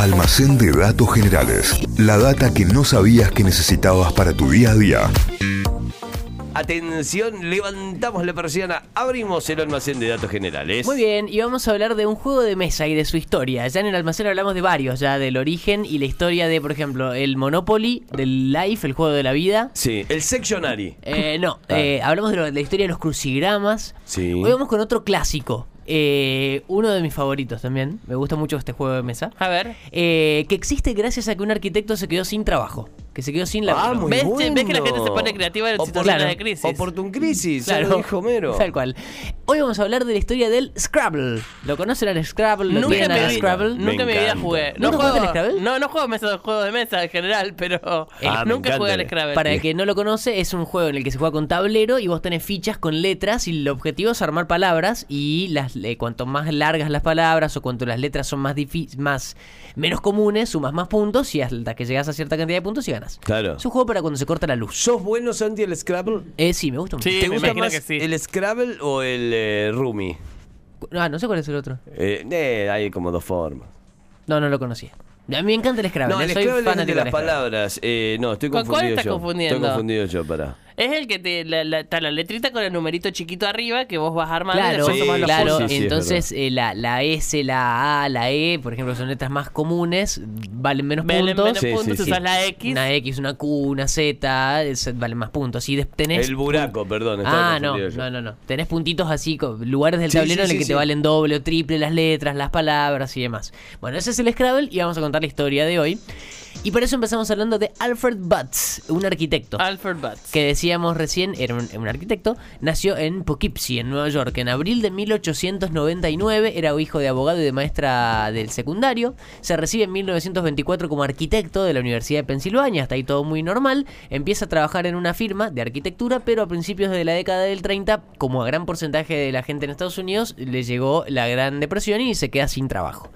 Almacén de datos generales. La data que no sabías que necesitabas para tu día a día. Atención, levantamos la persiana, abrimos el almacén de datos generales. Muy bien, y vamos a hablar de un juego de mesa y de su historia. Ya en el almacén hablamos de varios, ya del origen y la historia de, por ejemplo, el Monopoly, del Life, el juego de la vida. Sí, el Sectionary. Eh, no, eh, hablamos de, lo- de la historia de los crucigramas. Sí. Hoy vamos con otro clásico. Eh, uno de mis favoritos también. Me gusta mucho este juego de mesa. A ver. Eh, que existe gracias a que un arquitecto se quedó sin trabajo. Que se quedó sin laburo. Ah, muy ¿Ves? bueno. ¿Ves que la gente se pone creativa en situaciones claro. de crisis? Oportun crisis, Claro. claro. dijo Homero. Tal cual. Hoy vamos a hablar de la historia del Scrabble. ¿Lo conocen al Scrabble? ¿Lo Nunca mi al Scrabble? Me Nunca en mi vida jugué. ¿Nunca jugaste al Scrabble? No, no juego mesa, juegos de mesa en general, pero Ah, me nunca jugué al Scrabble. Para el que no lo conoce, es un juego en el que se juega con tablero y vos tenés fichas con letras y el objetivo es armar palabras y las eh, cuanto más largas las palabras o cuanto las letras son más más menos comunes, sumas más puntos y hasta que llegas a cierta cantidad de puntos y ganas. Claro. Es un juego para cuando se corta la luz. ¿Sos bueno, Santi, el Scrabble? Eh, sí, me gusta mucho. Sí, ¿Te me gusta imagino más que sí. el Scrabble o el eh, Rumi? Ah, no sé cuál es el otro. Eh, eh, hay como dos formas. No, no lo conocía. A mí me encanta el Scrabble. No, el soy Scrabble es el de fanático las Scrabble. palabras. Eh, no, estoy ¿Con cuál confundido estás yo. confundiendo? Estoy confundido yo, para. Es el que te, la, la- está la letrita con el numerito chiquito arriba que vos vas armando y Claro, después Sí, los claro. sí, sí, es entonces eh, la, la S, la A, la E, por ejemplo, son letras más comunes, valen menos Valen puntos. menos Sí, puntos, sí, sí. usas la X. Una X, una Q, una Z, es- valen más puntos. Y tenés El buraco, perdón. Ah, no, yo. no, no, no. Tenés puntitos así, lugares del Sí, tablero sí, en el sí, que te valen doble o triple las letras, las palabras y demás. Bueno, ese es el Scrabble y vamos a contar la historia de hoy. Y por eso empezamos hablando de Alfred Butts, un arquitecto. Alfred Butts. que decíamos recién, era un, un arquitecto, nació en Poughkeepsie, en Nueva York, en abril de 1899, era hijo de abogado y de maestra del secundario, se recibe en 1924 como arquitecto de la Universidad de Pensilvania, hasta ahí todo muy normal, empieza a trabajar en una firma de arquitectura, pero a principios de la década del 30, como a gran porcentaje de la gente en Estados Unidos, le llegó la Gran Depresión y se queda sin trabajo.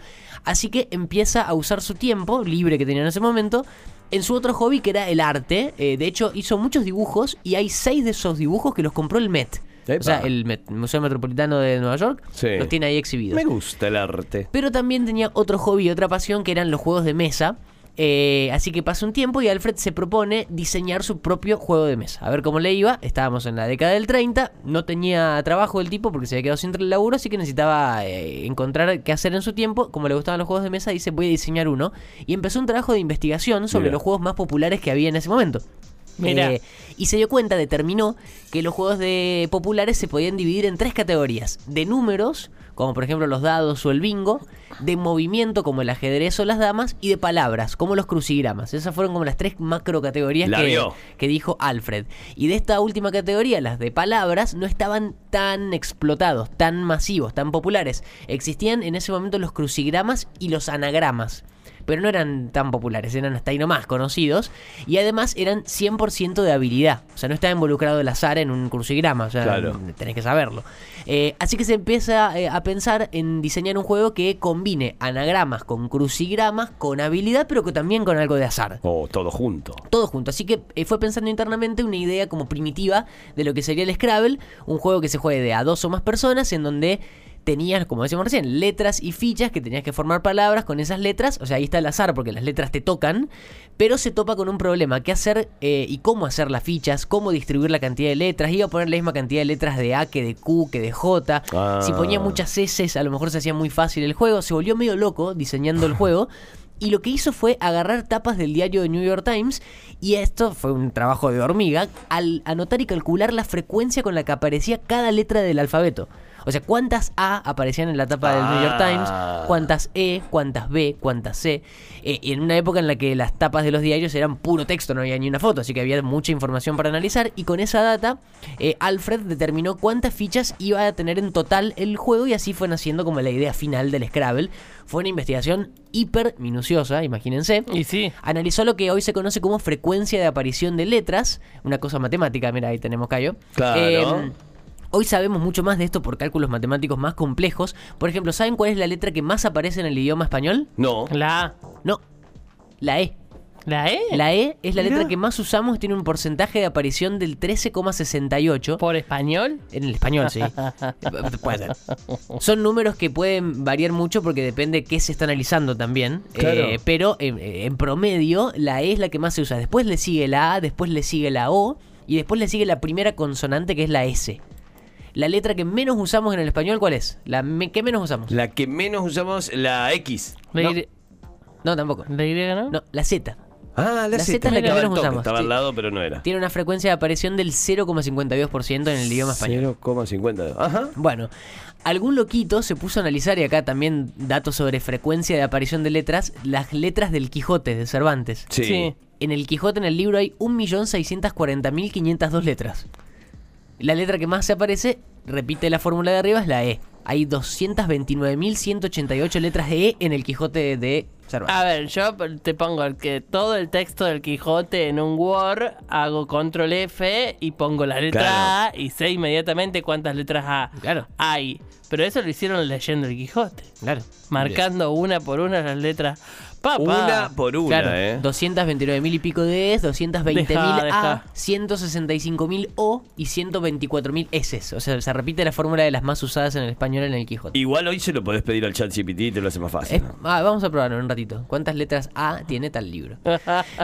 Así que empieza a usar su tiempo libre que tenía en ese momento en su otro hobby que era el arte. Eh, de hecho, hizo muchos dibujos y hay seis de esos dibujos que los compró el Met. Epa. O sea, el Met, Museo Metropolitano de Nueva York Sí. los tiene ahí exhibidos. Me gusta el arte. Pero también tenía otro hobby y otra pasión que eran los juegos de mesa. Eh, así que pasa un tiempo y Alfred se propone diseñar su propio juego de mesa. A ver cómo le iba. Estábamos en la década del 30. No tenía trabajo el tipo porque se había quedado sin el laburo. Así que necesitaba eh, encontrar qué hacer en su tiempo. Como le gustaban los juegos de mesa, dice voy a diseñar uno. Y empezó un trabajo de investigación sobre Mira. los juegos más populares que había en ese momento. Eh, y se dio cuenta, determinó que los juegos de populares se podían dividir en tres categorías: de números, como por ejemplo los dados o el bingo, de movimiento, como el ajedrez o las damas, y de palabras, como los crucigramas. Esas fueron como las tres macro categorías La que, que dijo Alfred. Y de esta última categoría, las de palabras, no estaban tan explotados, tan masivos, tan populares. Existían en ese momento los crucigramas y los anagramas pero no eran tan populares, eran hasta ahí nomás conocidos, y además eran 100% de habilidad, o sea, no estaba involucrado el azar en un crucigrama, o sea, Claro. tenés que saberlo. Eh, así que se empieza eh, a pensar en diseñar un juego que combine anagramas con crucigramas, con habilidad, pero que también con algo de azar. Oh, todo junto. Todo junto. Así que eh, fue pensando internamente una idea como primitiva de lo que sería el Scrabble, un juego que se juegue de a dos o más personas, en donde tenías, como decíamos recién, letras y fichas que tenías que formar palabras con esas letras. O sea, ahí está el azar porque las letras te tocan, pero se topa con un problema: qué hacer eh, y cómo hacer las fichas, cómo distribuir la cantidad de letras. Iba a poner la misma cantidad de letras de A que de Q, que de J. Ah. Si ponía muchas S, a lo mejor se hacía muy fácil el juego. Se volvió medio loco diseñando el juego. Y lo que hizo fue agarrar tapas del diario de New York Times y esto fue un trabajo de hormiga al anotar y calcular la frecuencia con la que aparecía cada letra del alfabeto. O sea, cuántas A aparecían en la tapa del New York Ah. Times, cuántas E, cuántas B, cuántas C. Eh, y en una época en la que las tapas de los diarios eran puro texto, no había ni una foto, así que había mucha información para analizar. Y con esa data, eh, Alfred determinó cuántas fichas iba a tener en total el juego y así fue naciendo como la idea final del Scrabble. Fue una investigación hiper minuciosa, imagínense. Y sí. Analizó lo que hoy se conoce como frecuencia de aparición de letras, una cosa matemática, mira, ahí tenemos Cayo. Claro. Eh, Hoy sabemos mucho más de esto por cálculos matemáticos más complejos. Por ejemplo, ¿saben cuál es la letra que más aparece en el idioma español? No. La A. No, la E. ¿La E? La E es la letra que más usamos, tiene un porcentaje de aparición del 13,68. ¿Por español? En el español, sí. Puede ser. Son números que pueden variar mucho porque depende de qué se está analizando también. Claro. Eh, pero en, en promedio, la E es la que más se usa. Después le sigue la A, después le sigue la O y después le sigue la primera consonante que es la S. La letra que menos usamos en el español, ¿cuál es? La me- que menos usamos. La que menos usamos, la X. ¿La, No. Y, No, tampoco. ¿La Y no? No, la Z. Ah, La Z es la que Estaba menos toque, usamos. Estaba Sí. al lado, pero no era. Tiene una frecuencia de aparición del 0,52% en el idioma español. 0,50. Ajá. Bueno, algún loquito se puso a analizar, y acá también datos sobre frecuencia de aparición de letras, las letras del Quijote de Cervantes. Sí. Sí. En el Quijote, en el libro, hay 1.640.502 letras. La letra que más se aparece, repite la fórmula de arriba, es la E. Hay 229.188 letras de E en el Quijote de Cervantes. A ver, yo te pongo el que todo el texto del Quijote en un Word, hago control F y pongo la letra Claro. A y sé inmediatamente cuántas letras A Claro. hay. Pero eso lo hicieron leyendo el Quijote, Claro. marcando una por una las letras. Papá. Una por una, Claro, ¿eh? 229.000 y pico de S, 220.000 Dejá, A, dejá. 165.000 O y 124.000 S. O sea, se repite la fórmula de las más usadas en el español en el Quijote. Igual hoy se lo podés pedir al chat GPT y te lo hace más fácil. Es- ¿no? ah, vamos a probarlo en un ratito. ¿Cuántas letras A tiene tal libro?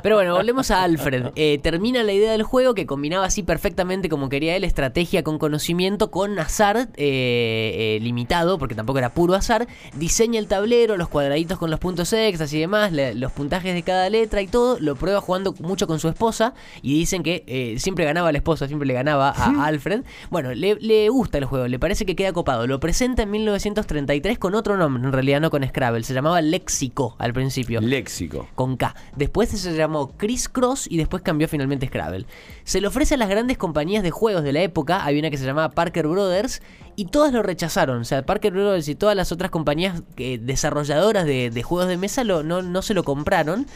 Pero bueno, volvemos a Alfred. Eh, termina la idea del juego que combinaba así perfectamente como quería él, estrategia con conocimiento, con azar eh, eh, limitado, porque tampoco era puro azar. Diseña el tablero, los cuadraditos con los puntos extras y demás, los puntajes de cada letra y todo. Lo prueba jugando mucho con su esposa y dicen que eh, siempre ganaba la esposa, siempre le ganaba a Alfred. Bueno, le, le gusta el juego, le parece que queda copado. Lo presenta en 1933 con otro nombre, en realidad no con Scrabble. Se llamaba Léxico al principio Léxico. con K. Después se llamó Criss Cross y después cambió finalmente Scrabble. Se le ofrece a las grandes compañías de juegos de la época, había una que se llamaba Parker Brothers, y todas lo rechazaron. O sea, Parker Brothers y todas las otras compañías que- desarrolladoras de, de juegos de mesa lo- no, no se lo compraron.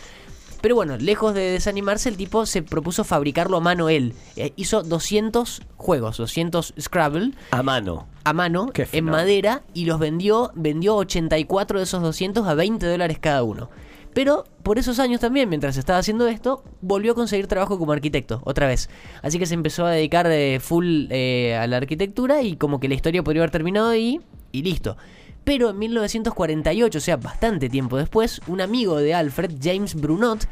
Pero bueno, lejos de desanimarse, el tipo se propuso fabricarlo a mano él. Eh, hizo 200 juegos, 200 Scrabble A mano. a mano en madera y los vendió, vendió 84 de esos 200 a 20 dólares cada uno. Pero por esos años también, mientras estaba haciendo esto, volvió a conseguir trabajo como arquitecto, otra vez. Así que se empezó a dedicar eh, full eh, a la arquitectura y como que la historia podría haber terminado ahí y listo. Pero en 1948, o sea, bastante tiempo después, un amigo de Alfred, James Brunot,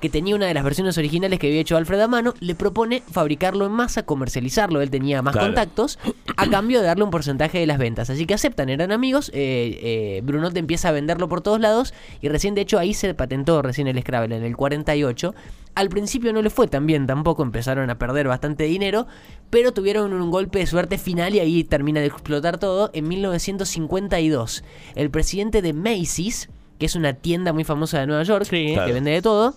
que tenía una de las versiones originales que había hecho Alfred a mano, le propone fabricarlo en masa, comercializarlo, él tenía más Claro. contactos, a cambio de darle un porcentaje de las ventas. Así que aceptan, eran amigos, eh, eh, Brunot empieza a venderlo por todos lados y recién, de hecho, ahí se patentó recién el Scrabble, en el 48. Al principio no le fue tan bien tampoco, empezaron a perder bastante dinero, pero tuvieron un golpe de suerte final y ahí termina de explotar todo. En 1952, el presidente de Macy's, que es una tienda muy famosa de Nueva York, Sí. que Claro. vende de todo,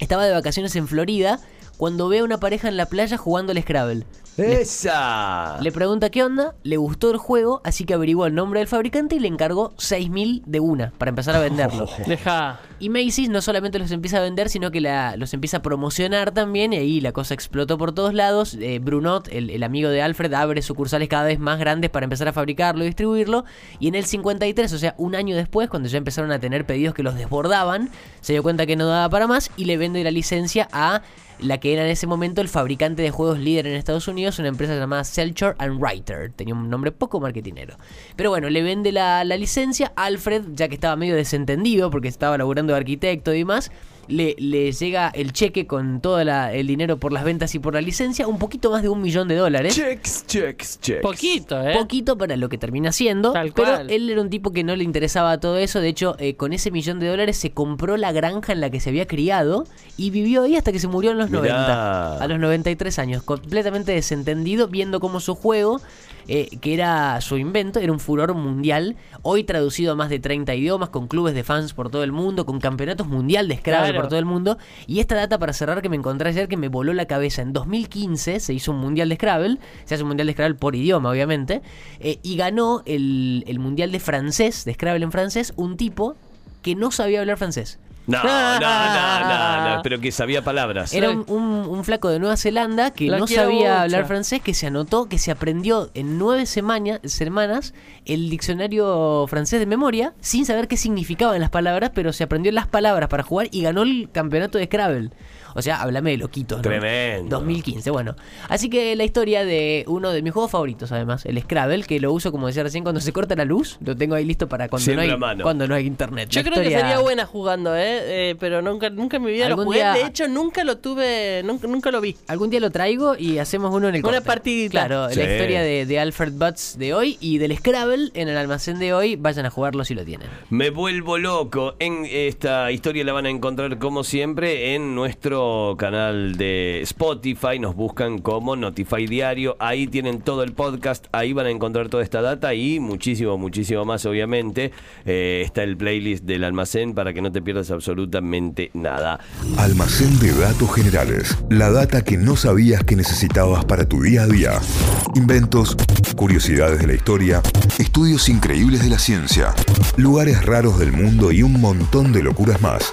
estaba de vacaciones en Florida cuando ve a una pareja en la playa jugando al Scrabble. ¡Esa! Le pregunta qué onda, le gustó el juego, así que averiguó el nombre del fabricante y le encargó 6.000 de una para empezar a venderlo. Deja. Y Macy's no solamente los empieza a vender, sino que la- los empieza a promocionar también, y ahí la cosa explotó por todos lados. Eh, Brunot, el, el amigo de Alfred, abre sucursales cada vez más grandes para empezar a fabricarlo y distribuirlo. Y en el 53, o sea, un año después, cuando ya empezaron a tener pedidos que los desbordaban, se dio cuenta que no daba para más y le vende la licencia a la que era en ese momento el fabricante de juegos líder en Estados Unidos, una empresa llamada Selcher and Writer. Tenía un nombre poco marketinero. Pero bueno, le vende la, la licencia. Alfred, ya que estaba medio desentendido porque estaba laburando de arquitecto y demás, le, le llega el cheque con todo la- el dinero por las ventas y por la licencia, un poquito más de un millón de dólares. Checks, checks, checks. Poquito, ¿eh? Poquito para lo que termina siendo, Tal pero cual. él era un tipo que no le interesaba todo eso. De hecho, eh, con ese millón de dólares se compró la granja en la que se había criado y vivió ahí hasta que se murió en los Mirá. 90, a los 93 años, completamente desentendido, viendo cómo su juego, eh, que era su invento, era un furor mundial. Hoy traducido a más de 30 idiomas, con clubes de fans por todo el mundo, con campeonatos mundial de Scrabble Claro. por todo el mundo. Y esta data para cerrar que me encontré ayer que me voló la cabeza. En 2015 se hizo un mundial de Scrabble, se hace un mundial de Scrabble por idioma, obviamente, eh, y ganó el, el mundial de francés, de Scrabble en francés, un tipo que no sabía hablar francés. No, no, no, no, no, pero que sabía palabras. Era un, un- un flaco de Nueva Zelanda que no sabía mucho. hablar francés, que se anotó, que se aprendió en nueve semana- semanas el diccionario francés de memoria, sin saber qué significaban las palabras, pero se aprendió las palabras para jugar y ganó el campeonato de Scrabble. O sea, háblame de loquitos, ¿no? Tremendo. 2015, bueno. Así que la historia de uno de mis juegos favoritos, además, el Scrabble, que lo uso, como decía recién, cuando se corta la luz, lo tengo ahí listo para cuando, no hay, a mano. cuando no hay internet. Yo La creo que sería buena jugando, ¿eh? Eh, pero nunca, nunca en mi vida lo jugué. día- De hecho, nunca lo tuve, nunca, nunca lo vi. Algún día lo traigo y hacemos uno en el Una corte. partidita. Claro, Sí. la historia de, de Alfred Butts de hoy y del Scrabble en el almacén de hoy. Vayan a jugarlo si lo tienen. Me vuelvo loco. En esta historia la van a encontrar como siempre en canal de Spotify. Nos buscan como Notify Diario. Ahí tienen todo el podcast. Ahí van a encontrar toda esta data y muchísimo, muchísimo más, obviamente. Eh, está el playlist del almacén para que no te pierdas absolutamente nada. Almacén de datos generales. La data que no sabías que necesitabas para tu día a día. Inventos, curiosidades de la historia, estudios increíbles de la ciencia, lugares raros del mundo y un montón de locuras más.